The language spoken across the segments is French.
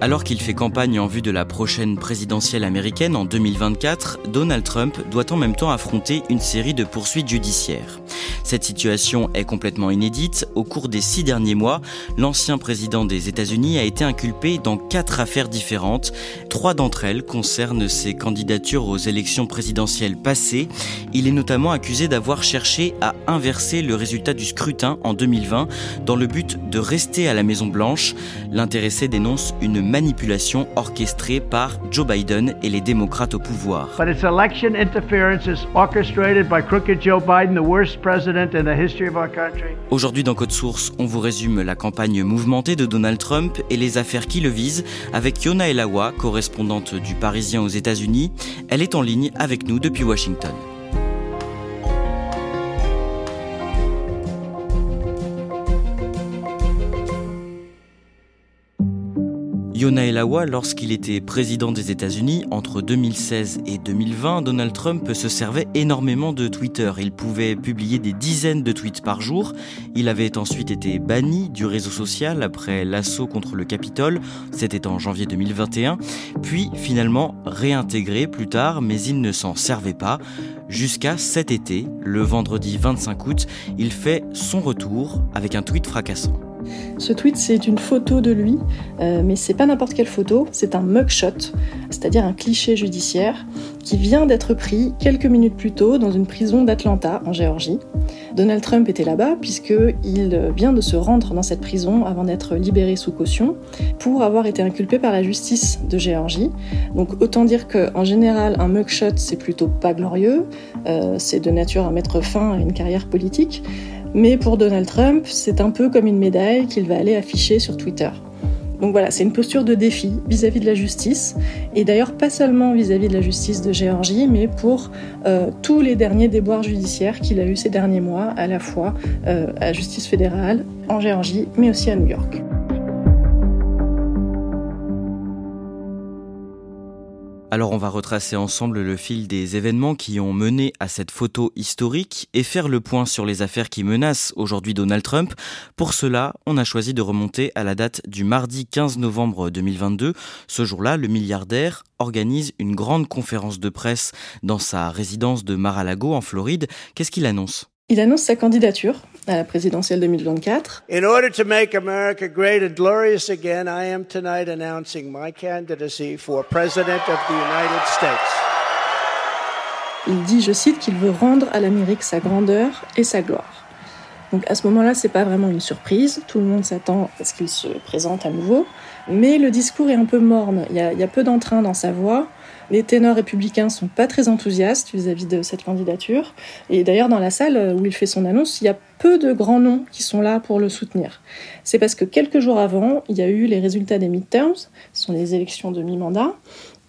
Alors qu'il fait campagne en vue de la prochaine présidentielle américaine en 2024, Donald Trump doit en même temps affronter une série de poursuites judiciaires. Cette situation est complètement inédite. Au cours des six derniers mois, l'ancien président des États-Unis a été inculpé dans quatre affaires différentes. Trois d'entre elles concernent ses candidatures aux élections présidentielles passées. Il est notamment accusé d'avoir cherché à inverser le résultat du scrutin en 2020 dans le but de rester à la Maison-Blanche. L'intéressé dénonce une manipulation orchestrée par Joe Biden et les démocrates au pouvoir. But its election interference is orchestrated by crooked Joe Biden, the worst president in the history of our country. Aujourd'hui dans Code Source, on vous résume la campagne mouvementée de Donald Trump et les affaires qui le visent avec Yona Elawa, correspondante du Parisien aux États-Unis. Elle est en ligne avec nous depuis Washington. Yona Elawa, lorsqu'il était président des États-Unis entre 2016 et 2020, Donald Trump se servait énormément de Twitter. Il pouvait publier des dizaines de tweets par jour. Il avait ensuite été banni du réseau social après l'assaut contre le Capitole. C'était en janvier 2021. Puis finalement réintégré plus tard, mais il ne s'en servait pas. Jusqu'à cet été, le vendredi 25 août, il fait son retour avec un tweet fracassant. Ce tweet, c'est une photo de lui, euh, mais c'est pas n'importe quelle photo, c'est un mugshot, c'est-à-dire un cliché judiciaire qui vient d'être pris quelques minutes plus tôt dans une prison d'Atlanta, en Géorgie. Donald Trump était là-bas puisqu'il vient de se rendre dans cette prison avant d'être libéré sous caution pour avoir été inculpé par la justice de Géorgie. Donc autant dire qu'en général, un mugshot, c'est plutôt pas glorieux, euh, c'est de nature à mettre fin à une carrière politique. Mais pour Donald Trump, c'est un peu comme une médaille qu'il va aller afficher sur Twitter. Donc voilà, c'est une posture de défi vis-à-vis de la justice, et d'ailleurs pas seulement vis-à-vis de la justice de Géorgie, mais pour euh, tous les derniers déboires judiciaires qu'il a eu ces derniers mois, à la fois euh, à la justice fédérale, en Géorgie, mais aussi à New York. Alors on va retracer ensemble le fil des événements qui ont mené à cette photo historique et faire le point sur les affaires qui menacent aujourd'hui Donald Trump. Pour cela, on a choisi de remonter à la date du mardi 15 novembre 2022. Ce jour-là, le milliardaire organise une grande conférence de presse dans sa résidence de Mar-a-Lago en Floride. Qu'est-ce qu'il annonce? Il annonce sa candidature à la présidentielle 2024. In order to make America great and glorious again, I am tonight announcing my candidacy for President of the United States. Il dit, je cite, qu'il veut rendre à l'Amérique sa grandeur et sa gloire. Donc à ce moment-là, c'est pas vraiment une surprise. Tout le monde s'attend à ce qu'il se présente à nouveau. Mais le discours est un peu morne. Il y a, peu d'entrain dans sa voix. Les ténors républicains sont pas très enthousiastes vis-à-vis de cette candidature. Et d'ailleurs, dans la salle où il fait son annonce, il y a peu de grands noms qui sont là pour le soutenir. C'est parce que quelques jours avant, il y a eu les résultats des midterms, ce sont les élections de mi-mandat,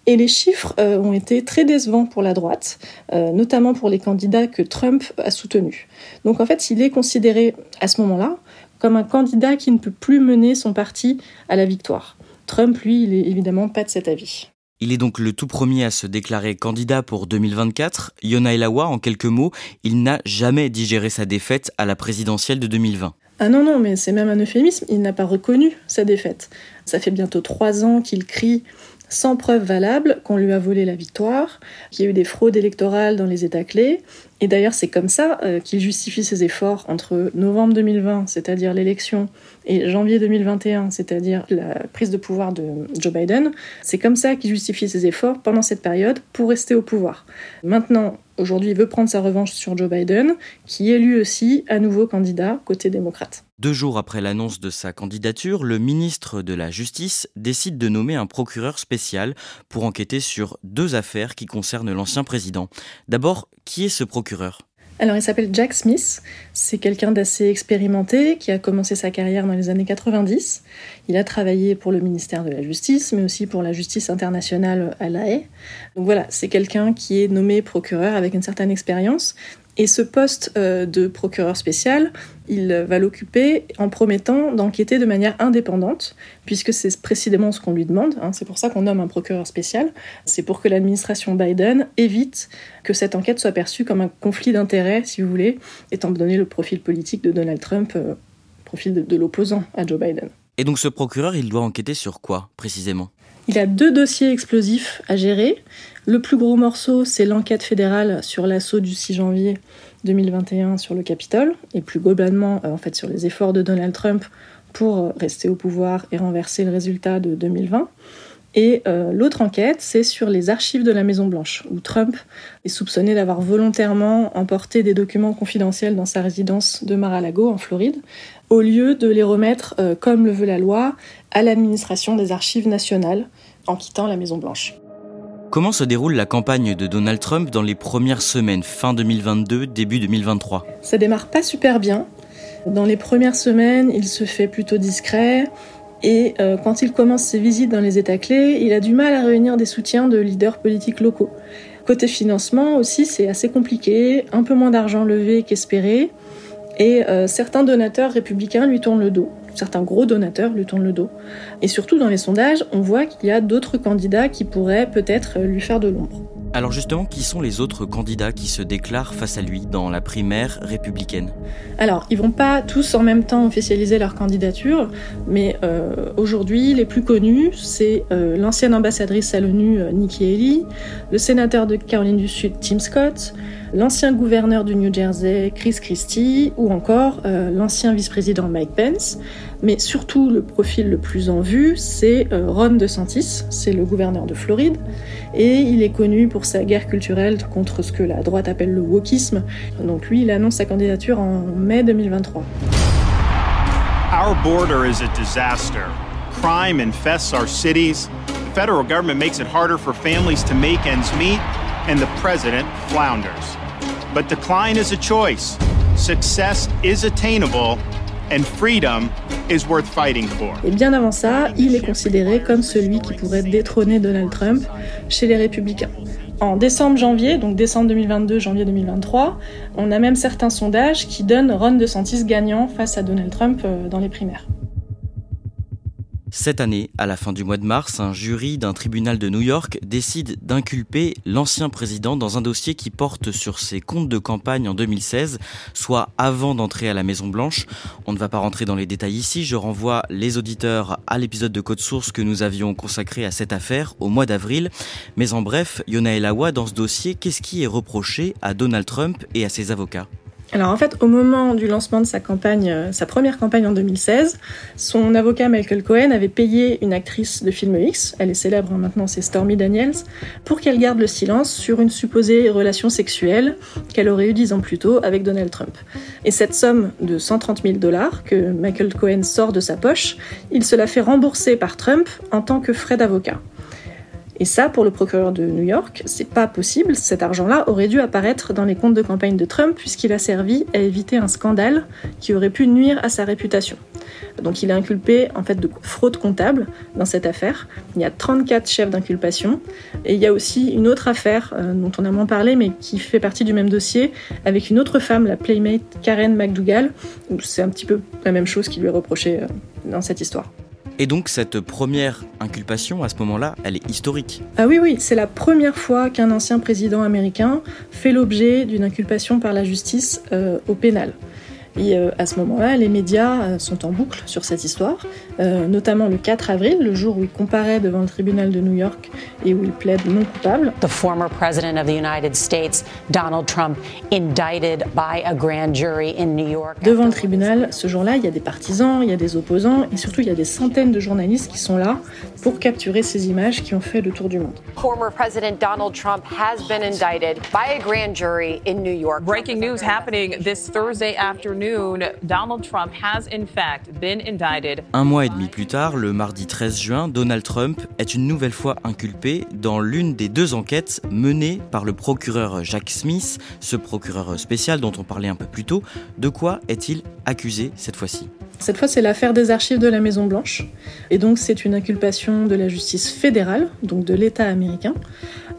et les chiffres euh, ont été très décevants pour la droite, euh, notamment pour les candidats que Trump a soutenus. Donc en fait, il est considéré à ce moment-là comme un candidat qui ne peut plus mener son parti à la victoire. Trump, lui, il est évidemment pas de cet avis. Il est donc le tout premier à se déclarer candidat pour 2024. Yona Elawa, en quelques mots, il n'a jamais digéré sa défaite à la présidentielle de 2020. Ah non, non, mais c'est même un euphémisme, il n'a pas reconnu sa défaite. Ça fait bientôt trois ans qu'il crie sans preuve valable qu'on lui a volé la victoire, qu'il y a eu des fraudes électorales dans les États clés. Et d'ailleurs, c'est comme ça euh, qu'il justifie ses efforts entre novembre 2020, c'est-à-dire l'élection, et janvier 2021, c'est-à-dire la prise de pouvoir de Joe Biden. C'est comme ça qu'il justifie ses efforts pendant cette période pour rester au pouvoir. Maintenant, Aujourd'hui, il veut prendre sa revanche sur Joe Biden, qui est lui aussi à nouveau candidat côté démocrate. Deux jours après l'annonce de sa candidature, le ministre de la Justice décide de nommer un procureur spécial pour enquêter sur deux affaires qui concernent l'ancien président. D'abord, qui est ce procureur? Alors il s'appelle Jack Smith, c'est quelqu'un d'assez expérimenté qui a commencé sa carrière dans les années 90. Il a travaillé pour le ministère de la Justice, mais aussi pour la justice internationale à La Haye. Donc voilà, c'est quelqu'un qui est nommé procureur avec une certaine expérience, et ce poste euh, de procureur spécial, il va l'occuper en promettant d'enquêter de manière indépendante, puisque c'est précisément ce qu'on lui demande. Hein. c'est pour ça qu'on nomme un procureur spécial. C'est pour que l'administration Biden évite que cette enquête soit perçue comme un conflit d'intérêts, si vous voulez, étant donné le profil politique de Donald Trump, euh, profil de l'opposant à Joe Biden. Et donc ce procureur, il doit enquêter sur quoi précisément? Il a deux dossiers explosifs à gérer. Le plus gros morceau, c'est l'enquête fédérale sur l'assaut du 6 janvier 2021 sur le Capitole, et plus globalement, euh, en fait, sur les efforts de Donald Trump pour euh, rester au pouvoir et renverser le résultat de 2020. Et euh, l'autre enquête, c'est sur les archives de la Maison Blanche, où Trump est soupçonné d'avoir volontairement emporté des documents confidentiels dans sa résidence de Mar-a-Lago, en Floride, au lieu de les remettre, comme le veut la loi, à l'administration des archives nationales, en quittant la Maison Blanche. Comment se déroule la campagne de Donald Trump dans les premières semaines, fin 2022, début 2023 Ça démarre pas super bien. Dans les premières semaines, il se fait plutôt discret. Et euh, quand il commence ses visites dans les États clés, il a du mal à réunir des soutiens de leaders politiques locaux. Côté financement aussi, c'est assez compliqué, un peu moins d'argent levé qu'espéré, et euh, certains donateurs républicains lui tournent le dos certains gros donateurs lui tournent le dos. Et surtout dans les sondages, on voit qu'il y a d'autres candidats qui pourraient peut-être lui faire de l'ombre. Alors justement, qui sont les autres candidats qui se déclarent face à lui dans la primaire républicaine Alors, ils vont pas tous en même temps officialiser leur candidature, mais euh, aujourd'hui, les plus connus, c'est euh, l'ancienne ambassadrice à l'ONU, euh, Nikki Haley, le sénateur de Caroline du Sud, Tim Scott, l'ancien gouverneur du New Jersey, Chris Christie, ou encore l'ancien vice-président Mike Pence. Mais surtout, le profil le plus en vue, c'est Ron DeSantis, c'est le gouverneur de Floride, et il est connu pour sa guerre culturelle contre ce que la droite appelle le wokisme. Donc lui, il annonce sa candidature en mai 2023. Our border is a disaster. Crime infests our cities. The federal government makes it harder for families to make ends meet, and the president flounders. But decline is a choice. Success is attainable, and freedom et bien avant ça, il est considéré comme celui qui pourrait détrôner Donald Trump chez les républicains. En décembre-janvier, donc décembre 2022, janvier 2023, on a même certains sondages qui donnent Ron DeSantis gagnant face à Donald Trump euh, dans les primaires. Cette année, à la fin du mois de mars, un jury d'un tribunal de New York décide d'inculper l'ancien président dans un dossier qui porte sur ses comptes de campagne en 2016, soit avant d'entrer à la Maison Blanche. On ne va pas rentrer dans les détails ici, je renvoie les auditeurs à l'épisode de Code Source que nous avions consacré à cette affaire au mois d'avril. Mais en bref, Yona Elawa, dans ce dossier, qu'est-ce qui est reproché à Donald Trump et à ses avocats? Alors en fait, au moment du lancement de sa campagne, euh, sa première campagne en 2016, son avocat Michael Cohen avait payé une actrice de film X, elle est célèbre hein, maintenant, c'est Stormy Daniels, pour qu'elle garde le silence sur une supposée relation sexuelle qu'elle aurait eue dix ans plus tôt avec Donald Trump. Et cette somme de 130 000 dollars que Michael Cohen sort de sa poche, il se la fait rembourser par Trump en tant que frais d'avocat. Et ça, pour le procureur de New York, c'est pas possible. Cet argent-là aurait dû apparaître dans les comptes de campagne de Trump puisqu'il a servi à éviter un scandale qui aurait pu nuire à sa réputation. Donc il est inculpé en fait de fraude comptable dans cette affaire. Il y a 34 chefs d'inculpation et il y a aussi une autre affaire euh, dont on a moins parlé mais qui fait partie du même dossier avec une autre femme, la playmate Karen McDougall. C'est un petit peu la même chose qui lui est reprochée euh, dans cette histoire. Et donc cette première inculpation, à ce moment-là, elle est historique. Ah oui, oui, c'est la première fois qu'un ancien président américain fait l'objet d'une inculpation par la justice euh, au pénal. Et euh, à ce moment-là, les médias euh, sont en boucle sur cette histoire, euh, notamment le 4 avril, le jour où il comparaît devant le tribunal de New York et où il plaide non coupable. The former president of the United States, Donald Trump, indicted by a grand jury in New York. Devant le tribunal, ce jour-là, il y a des partisans, il y a des opposants et surtout il y a des centaines de journalistes qui sont là pour capturer ces images qui ont fait le tour du monde. Former President Donald Trump has been indicted by a grand jury in New York. Breaking news happening this Thursday afternoon. Donald Trump has in fact been indicted. Un mois et demi plus tard, le mardi 13 juin, Donald Trump est une nouvelle fois inculpé dans l'une des deux enquêtes menées par le procureur Jack Smith, ce procureur spécial dont on parlait un peu plus tôt. De quoi est-il accusé cette fois-ci? Cette fois, c'est l'affaire des archives de la Maison Blanche. Et donc, c'est une inculpation de la justice fédérale, donc de l'État américain.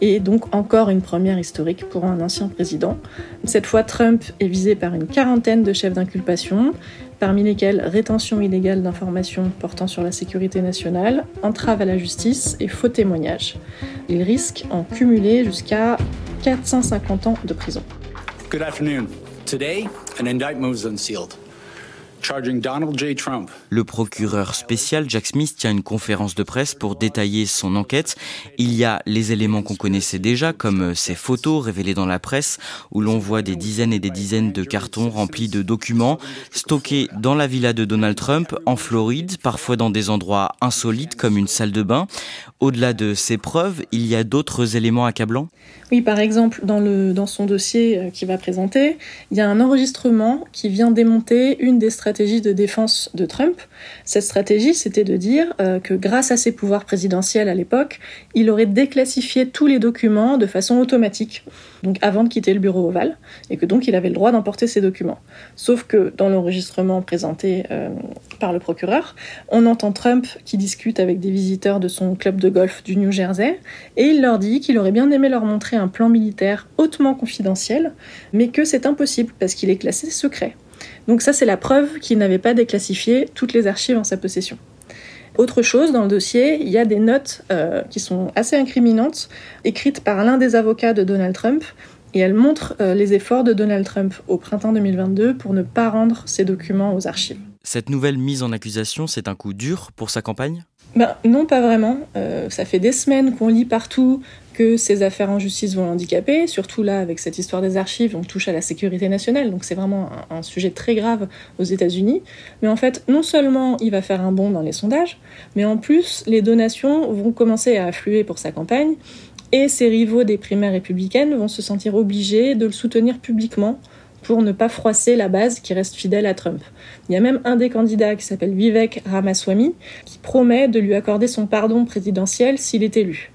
Et donc, encore une première historique pour un ancien président. Cette fois, Trump est visé par une quarantaine de chefs d'inculpation, parmi lesquels rétention illégale d'informations portant sur la sécurité nationale, entrave à la justice et faux témoignages. Il risque en cumuler jusqu'à 450 ans de prison. Le procureur spécial Jack Smith tient une conférence de presse pour détailler son enquête. Il y a les éléments qu'on connaissait déjà, comme ces photos révélées dans la presse, où l'on voit des dizaines et des dizaines de cartons remplis de documents, stockés dans la villa de Donald Trump, en Floride, parfois dans des endroits insolites comme une salle de bain. Au-delà de ces preuves, il y a d'autres éléments accablants? Oui, par exemple, dans, le, dans son dossier euh, qu'il va présenter, il y a un enregistrement qui vient démonter une des stratégies stratégie de défense de Trump. Cette stratégie, c'était de dire euh, que grâce à ses pouvoirs présidentiels à l'époque, il aurait déclassifié tous les documents de façon automatique, donc avant de quitter le bureau ovale, et que donc il avait le droit d'emporter ces documents. Sauf que dans l'enregistrement présenté euh, par le procureur, on entend Trump qui discute avec des visiteurs de son club de golf du New Jersey, et il leur dit qu'il aurait bien aimé leur montrer plan militaire hautement confidentiel, mais que c'est impossible parce qu'il est classé secret. Donc ça, c'est la preuve qu'il n'avait pas déclassifié toutes les archives en sa possession. Autre chose, dans le dossier, il y a des notes euh, qui sont assez incriminantes, écrites par l'un des avocats de Donald Trump, et elles montrent euh, les efforts de Donald Trump au printemps 2022 pour ne pas rendre ces documents aux archives. Cette nouvelle mise en accusation, c'est un coup dur pour sa campagne? Ben, Non, pas vraiment. Euh, ça fait des semaines qu'on lit partout que ces affaires en justice vont handicaper, surtout là avec cette histoire des archives, on touche à la sécurité nationale, donc c'est vraiment un, sujet très grave aux États-Unis. Mais en fait, non seulement il va faire un bond dans les sondages, mais en plus les donations vont commencer à affluer pour sa campagne, et ses rivaux des primaires républicaines vont se sentir obligés de le soutenir publiquement pour ne pas froisser la base qui reste fidèle à Trump. Il y a même un des candidats qui s'appelle Vivek Ramaswamy qui promet de lui accorder son pardon présidentiel s'il est élu.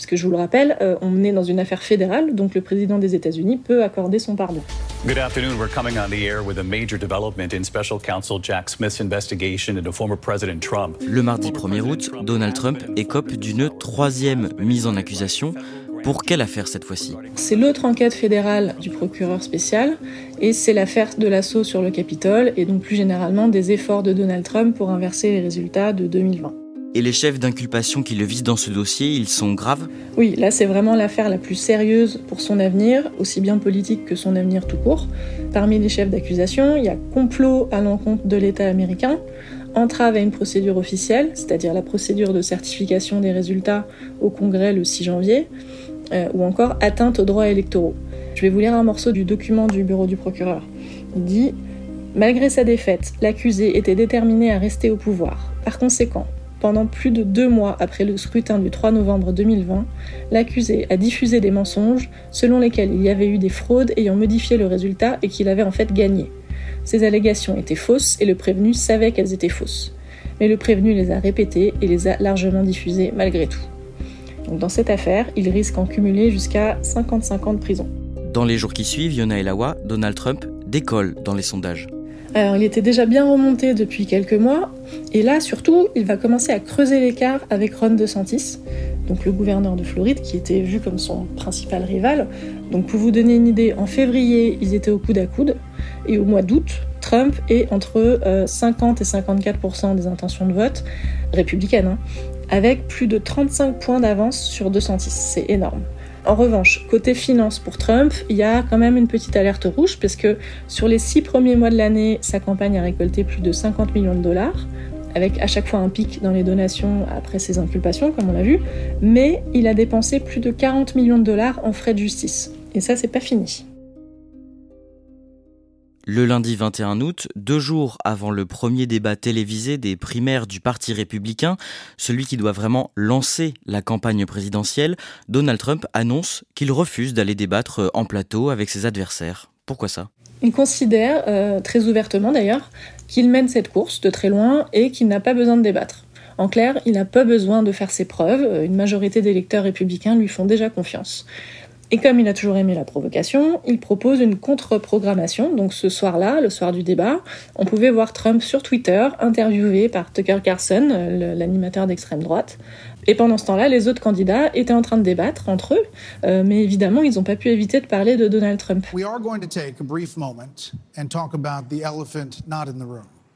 Parce que je vous le rappelle, euh, on est dans une affaire fédérale, donc le président des États-Unis peut accorder son pardon. Good afternoon. We're coming on the air with a major development in special counsel Jack Smith's investigation into former President Trump. Le mardi 1er août, Donald Trump écope d'une troisième mise en accusation. Pour quelle affaire cette fois-ci? C'est l'autre enquête fédérale du procureur spécial et c'est l'affaire de l'assaut sur le Capitole et donc plus généralement des efforts de Donald Trump pour inverser les résultats de 2020. Et les chefs d'inculpation qui le visent dans ce dossier, ils sont graves Oui, là c'est vraiment l'affaire la plus sérieuse pour son avenir, aussi bien politique que son avenir tout court. Parmi les chefs d'accusation, il y a complot à l'encontre de l'État américain, entrave à une procédure officielle, c'est-à-dire la procédure de certification des résultats au Congrès le 6 janvier, euh, ou encore atteinte aux droits électoraux. Je vais vous lire un morceau du document du bureau du procureur. Il dit Malgré sa défaite, l'accusé était déterminé à rester au pouvoir. Par conséquent, pendant plus de deux mois après le scrutin du 3 novembre 2020, l'accusé a diffusé des mensonges selon lesquels il y avait eu des fraudes ayant modifié le résultat et qu'il avait en fait gagné. Ces allégations étaient fausses et le prévenu savait qu'elles étaient fausses. Mais le prévenu les a répétées et les a largement diffusées malgré tout. Donc dans cette affaire, il risque en cumuler jusqu'à 55 ans de prison. Dans les jours qui suivent, Yona Elawa, Donald Trump décolle dans les sondages. Alors, il était déjà bien remonté depuis quelques mois, et là, surtout, il va commencer à creuser l'écart avec Ron DeSantis, donc le gouverneur de Floride, qui était vu comme son principal rival. Donc, pour vous donner une idée, en février, ils étaient au coude à coude, et au mois d'août, Trump est entre 50 euh, et 54% des intentions de vote républicaines, hein, avec plus de 35 points d'avance sur DeSantis. C'est énorme. En revanche, côté finance pour Trump, il y a quand même une petite alerte rouge parce que sur les six premiers mois de l'année, sa campagne a récolté plus de 50 millions de dollars, avec à chaque fois un pic dans les donations après ses inculpations, comme on l'a vu, mais il a dépensé plus de 40 millions de dollars en frais de justice. Et ça, c'est pas fini. Le lundi 21 août, deux jours avant le premier débat télévisé des primaires du Parti républicain, celui qui doit vraiment lancer la campagne présidentielle, Donald Trump annonce qu'il refuse d'aller débattre en plateau avec ses adversaires. Pourquoi ça? Il considère, euh, très ouvertement d'ailleurs, qu'il mène cette course de très loin et qu'il n'a pas besoin de débattre. En clair, il n'a pas besoin de faire ses preuves, une majorité d'électeurs républicains lui font déjà confiance. Et comme il a toujours aimé la provocation, il propose une contre-programmation. Donc ce soir-là, le soir du débat, on pouvait voir Trump sur Twitter, interviewé par Tucker Carlson, l'animateur d'extrême droite. Et pendant ce temps-là, les autres candidats étaient en train de débattre entre eux, euh, mais évidemment, ils n'ont pas pu éviter de parler de Donald Trump.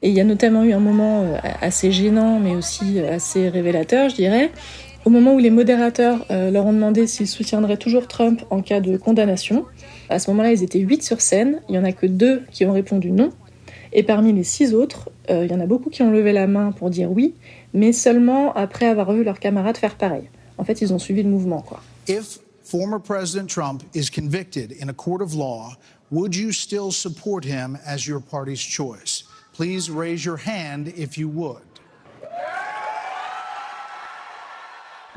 Et il y a notamment eu un moment euh, assez gênant, mais aussi assez révélateur, je dirais, au moment où les modérateurs euh, leur ont demandé s'ils soutiendraient toujours Trump en cas de condamnation, à ce moment-là, ils étaient 8 sur scène, il n'y en a que deux qui ont répondu non. Et parmi les six autres, euh, il y en a beaucoup qui ont levé la main pour dire oui, mais seulement après avoir vu leurs camarades faire pareil. En fait, ils ont suivi le mouvement, quoi. If former President Trump is convicted in a court of law, would you still support him as your party's choice? Please raise your hand if you would.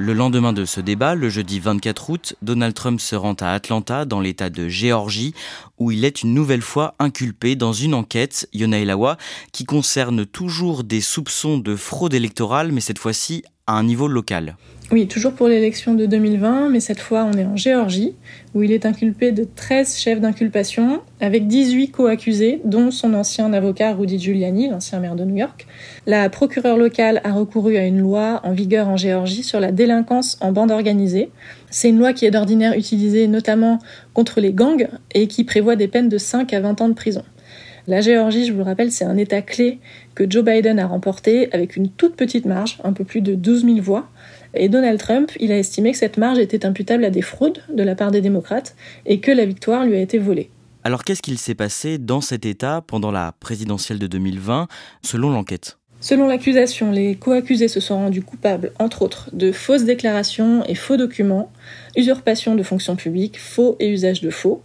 Le lendemain de ce débat, le jeudi 24 août, Donald Trump se rend à Atlanta, dans l'État de Géorgie, où il est une nouvelle fois inculpé dans une enquête, Yona Elawa, qui concerne toujours des soupçons de fraude électorale, mais cette fois-ci à un niveau local. Oui, toujours pour l'élection de 2020, mais cette fois on est en Géorgie, où il est inculpé de 13 chefs d'inculpation, avec 18 co-accusés, dont son ancien avocat Rudy Giuliani, l'ancien maire de New York. La procureure locale a recouru à une loi en vigueur en Géorgie sur la délinquance en bande organisée. C'est une loi qui est d'ordinaire utilisée notamment contre les gangs et qui prévoit des peines de 5 à 20 ans de prison. La Géorgie, je vous le rappelle, c'est un État clé que Joe Biden a remporté avec une toute petite marge, un peu plus de 12 000 voix. Et Donald Trump, il a estimé que cette marge était imputable à des fraudes de la part des démocrates et que la victoire lui a été volée. Alors qu'est-ce qu'il s'est passé dans cet État pendant la présidentielle de 2020, selon l'enquête? Selon l'accusation, les co-accusés se sont rendus coupables, entre autres, de fausses déclarations et faux documents, usurpation de fonctions publiques, faux et usage de faux,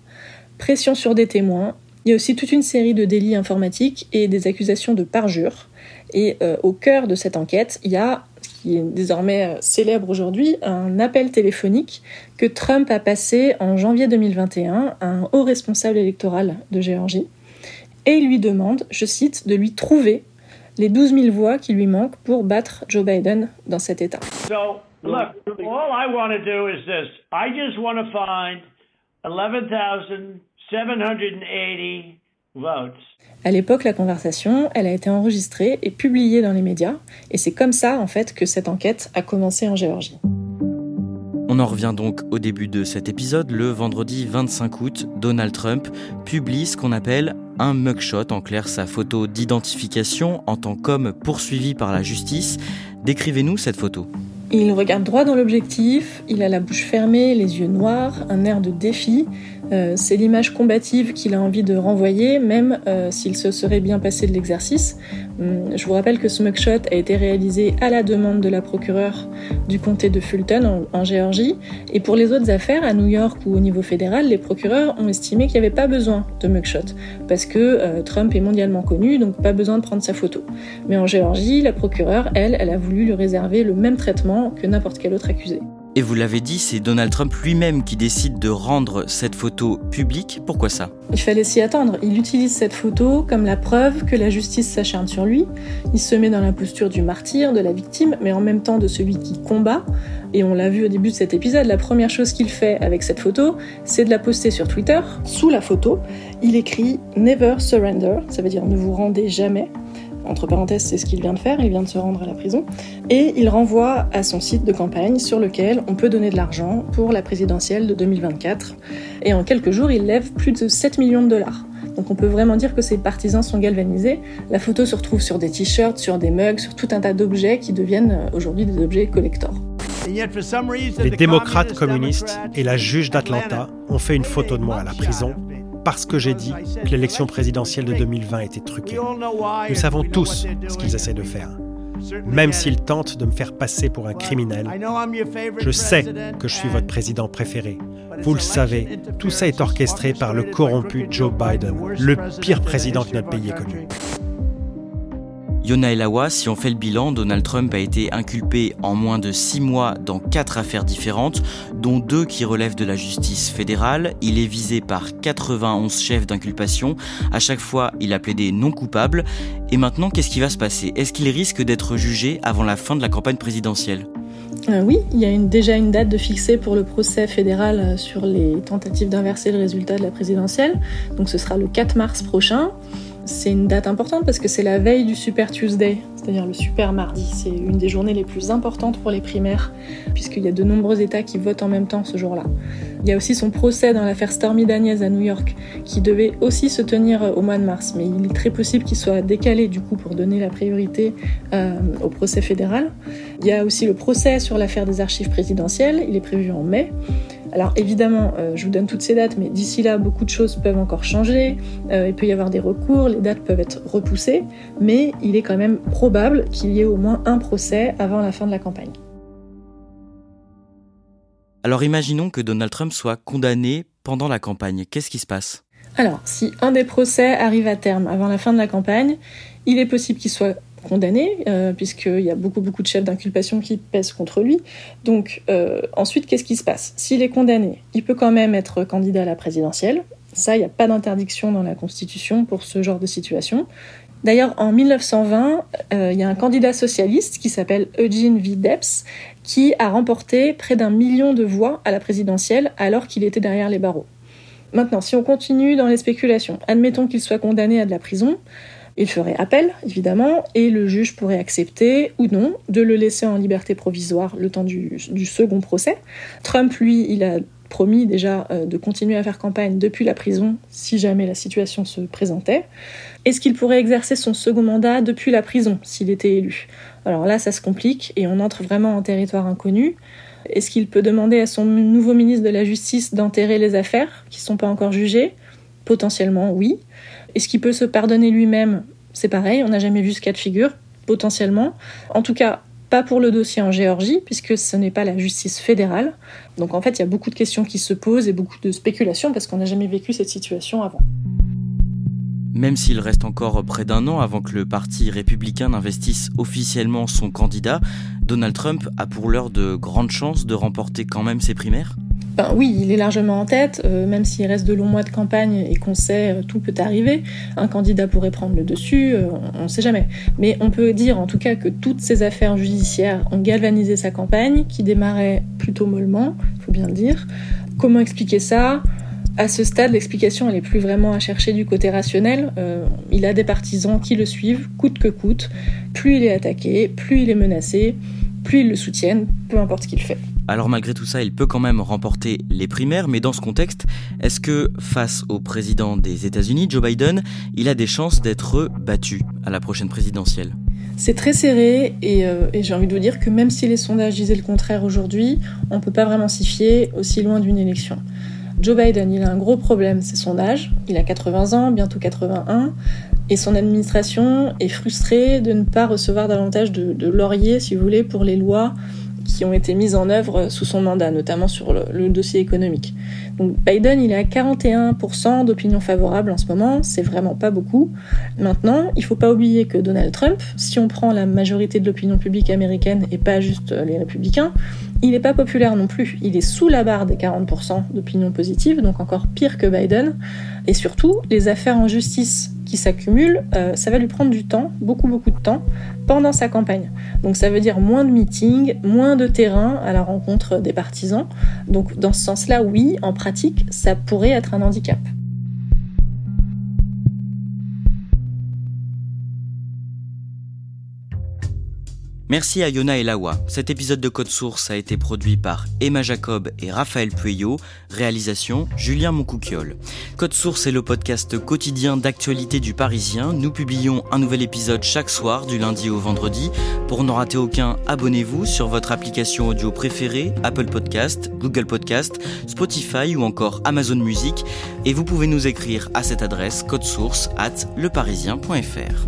pression sur des témoins, il y a aussi toute une série de délits informatiques et des accusations de parjure. Et euh, au cœur de cette enquête, il y a, ce qui est désormais euh, célèbre aujourd'hui, un appel téléphonique que Trump a passé en janvier 2021 à un haut responsable électoral de Géorgie. Et il lui demande, je cite, de lui trouver les 12 000 voix qui lui manquent pour battre Joe Biden dans cet État. So, look, all I want to do is this. I just want to find 11,000 à l'époque, la conversation, elle a été enregistrée et publiée dans les médias, et c'est comme ça, en fait, que cette enquête a commencé en Géorgie. On en revient donc au début de cet épisode. Le vendredi 25 août, Donald Trump publie ce qu'on appelle un mugshot, en clair sa photo d'identification en tant qu'homme poursuivi par la justice. Décrivez-nous cette photo. Il regarde droit dans l'objectif, il a la bouche fermée, les yeux noirs, un air de défi. Euh, c'est l'image combative qu'il a envie de renvoyer, même euh, s'il se serait bien passé de l'exercice. Hum, je vous rappelle que ce mugshot a été réalisé à la demande de la procureure du comté de Fulton en, Géorgie. Et pour les autres affaires, à New York ou au niveau fédéral, les procureurs ont estimé qu'il n'y avait pas besoin de mugshot, parce que euh, Trump est mondialement connu, donc pas besoin de prendre sa photo. Mais en Géorgie, la procureure, elle, elle a voulu lui réserver le même traitement que n'importe quel autre accusé. Et vous l'avez dit, c'est Donald Trump lui-même qui décide de rendre cette photo publique. Pourquoi ça? Il fallait s'y attendre. Il utilise cette photo comme la preuve que la justice s'acharne sur lui. Il se met dans la posture du martyr, de la victime, mais en même temps de celui qui combat. Et on l'a vu au début de cet épisode, la première chose qu'il fait avec cette photo, c'est de la poster sur Twitter. Sous la photo, il écrit Never surrender, ça veut dire ne vous rendez jamais. Entre parenthèses, c'est ce qu'il vient de faire, il vient de se rendre à la prison. Et il renvoie à son site de campagne sur lequel on peut donner de l'argent pour la présidentielle de 2024. Et en quelques jours, il lève plus de 7 millions de dollars. Donc on peut vraiment dire que ses partisans sont galvanisés. La photo se retrouve sur des t-shirts, sur des mugs, sur tout un tas d'objets qui deviennent euh, aujourd'hui des objets collector. Les démocrates communistes et la juge d'Atlanta ont fait une photo de moi à la prison parce que j'ai dit que l'élection présidentielle de 2020 était truquée. Nous savons tous ce qu'ils essaient de faire. Même s'ils tentent de me faire passer pour un criminel, je sais que je suis votre président préféré. Vous le savez, tout ça est orchestré par le corrompu Joe Biden, le pire président que notre pays ait connu. Yona Elawa, si on fait le bilan, Donald Trump a été inculpé en moins de six mois dans quatre affaires différentes, dont deux qui relèvent de la justice fédérale. Il est visé par 91 chefs d'inculpation. À chaque fois, il a plaidé non coupable. Et maintenant, qu'est-ce qui va se passer? Est-ce qu'il risque d'être jugé avant la fin de la campagne présidentielle? Euh, oui, il y a déjà une date de fixée pour le procès fédéral euh, sur les tentatives d'inverser le résultat de la présidentielle. Donc ce sera le 4 mars prochain. C'est une date importante parce que c'est la veille du Super Tuesday, c'est-à-dire le Super Mardi. C'est une des journées les plus importantes pour les primaires, puisqu'il y a de nombreux États qui votent en même temps ce jour-là. Il y a aussi son procès dans l'affaire Stormy Daniels à New York, qui devait aussi se tenir au mois de mars, mais il est très possible qu'il soit décalé du coup pour donner la priorité euh, au procès fédéral. Il y a aussi le procès sur l'affaire des archives présidentielles, il est prévu en mai. Alors évidemment, euh, je vous donne toutes ces dates, mais d'ici là, beaucoup de choses peuvent encore changer. Euh, il peut y avoir des recours, les dates peuvent être repoussées, mais il est quand même probable qu'il y ait au moins un procès avant la fin de la campagne. Alors imaginons que Donald Trump soit condamné pendant la campagne. Qu'est-ce qui se passe? Alors, si un des procès arrive à terme avant la fin de la campagne, il est possible qu'il soit condamné, euh, puisqu'il y a beaucoup, beaucoup de chefs d'inculpation qui pèsent contre lui. Donc, euh, ensuite, qu'est-ce qui se passe? S'il est condamné, il peut quand même être candidat à la présidentielle. Ça, il n'y a pas d'interdiction dans la Constitution pour ce genre de situation. D'ailleurs, en 1920, euh, il y a un candidat socialiste qui s'appelle Eugene V. Debs qui a remporté près d'un million de voix à la présidentielle alors qu'il était derrière les barreaux. Maintenant, si on continue dans les spéculations, admettons qu'il soit condamné à de la prison, il ferait appel, évidemment, et le juge pourrait accepter ou non de le laisser en liberté provisoire le temps du, second procès. Trump, lui, il a promis déjà euh, de continuer à faire campagne depuis la prison si jamais la situation se présentait. Est-ce qu'il pourrait exercer son second mandat depuis la prison s'il était élu? Alors là, ça se complique et on entre vraiment en territoire inconnu. Est-ce qu'il peut demander à son nouveau ministre de la Justice d'enterrer les affaires qui ne sont pas encore jugées? Potentiellement, oui. Est-ce qu'il peut se pardonner lui-même? C'est pareil, on n'a jamais vu ce cas de figure, potentiellement. En tout cas, pas pour le dossier en Géorgie, puisque ce n'est pas la justice fédérale. Donc en fait, il y a beaucoup de questions qui se posent et beaucoup de spéculations, parce qu'on n'a jamais vécu cette situation avant. Même s'il reste encore près d'un an avant que le Parti républicain n'investisse officiellement son candidat, Donald Trump a pour l'heure de grandes chances de remporter quand même ses primaires? Ben oui, il est largement en tête, euh, même s'il reste de longs mois de campagne et qu'on sait euh, tout peut arriver. Un candidat pourrait prendre le dessus, euh, on ne sait jamais. Mais on peut dire en tout cas que toutes ces affaires judiciaires ont galvanisé sa campagne, qui démarrait plutôt mollement, faut bien le dire. Comment expliquer ça? À ce stade, l'explication elle est plus vraiment à chercher du côté rationnel. il a des partisans qui le suivent, coûte que coûte. Plus il est attaqué, plus il est menacé, plus ils le soutiennent, peu importe ce qu'il fait. Alors malgré tout ça, il peut quand même remporter les primaires, mais dans ce contexte, est-ce que face au président des États-Unis, Joe Biden, il a des chances d'être battu à la prochaine présidentielle? C'est très serré euh, et, j'ai envie de vous dire que même si les sondages disaient le contraire aujourd'hui, on ne peut pas vraiment s'y fier aussi loin d'une élection. Joe Biden, il a un gros problème, c'est son âge. Il a 80 ans, bientôt 81, et son administration est frustrée de ne pas recevoir davantage de, de lauriers, si vous voulez, pour les lois qui ont été mises en œuvre sous son mandat, notamment sur le, dossier économique. Donc Biden, il est à 41% d'opinion favorable en ce moment, c'est vraiment pas beaucoup. Maintenant, il faut pas oublier que Donald Trump, si on prend la majorité de l'opinion publique américaine et pas juste les républicains, il n'est pas populaire non plus. Il est sous la barre des 40% d'opinion positive, donc encore pire que Biden. Et surtout, les affaires en justice qui s'accumulent, euh, ça va lui prendre du temps, beaucoup beaucoup de temps, pendant sa campagne. Donc ça veut dire moins de meetings, moins de terrain à la rencontre des partisans. Donc dans ce sens-là, oui, en pratique, ça pourrait être un handicap. Merci à Yona et Lawa. Cet épisode de Code Source a été produit par Emma Jacob et Raphaël Pueyo. Réalisation Julien Moncouquiole. Code Source est le podcast quotidien d'actualité du Parisien. Nous publions un nouvel épisode chaque soir du lundi au vendredi. Pour n'en rater aucun, abonnez-vous sur votre application audio préférée, Apple Podcast, Google Podcast, Spotify ou encore Amazon Music. Et vous pouvez nous écrire à cette adresse code source at leparisien.fr.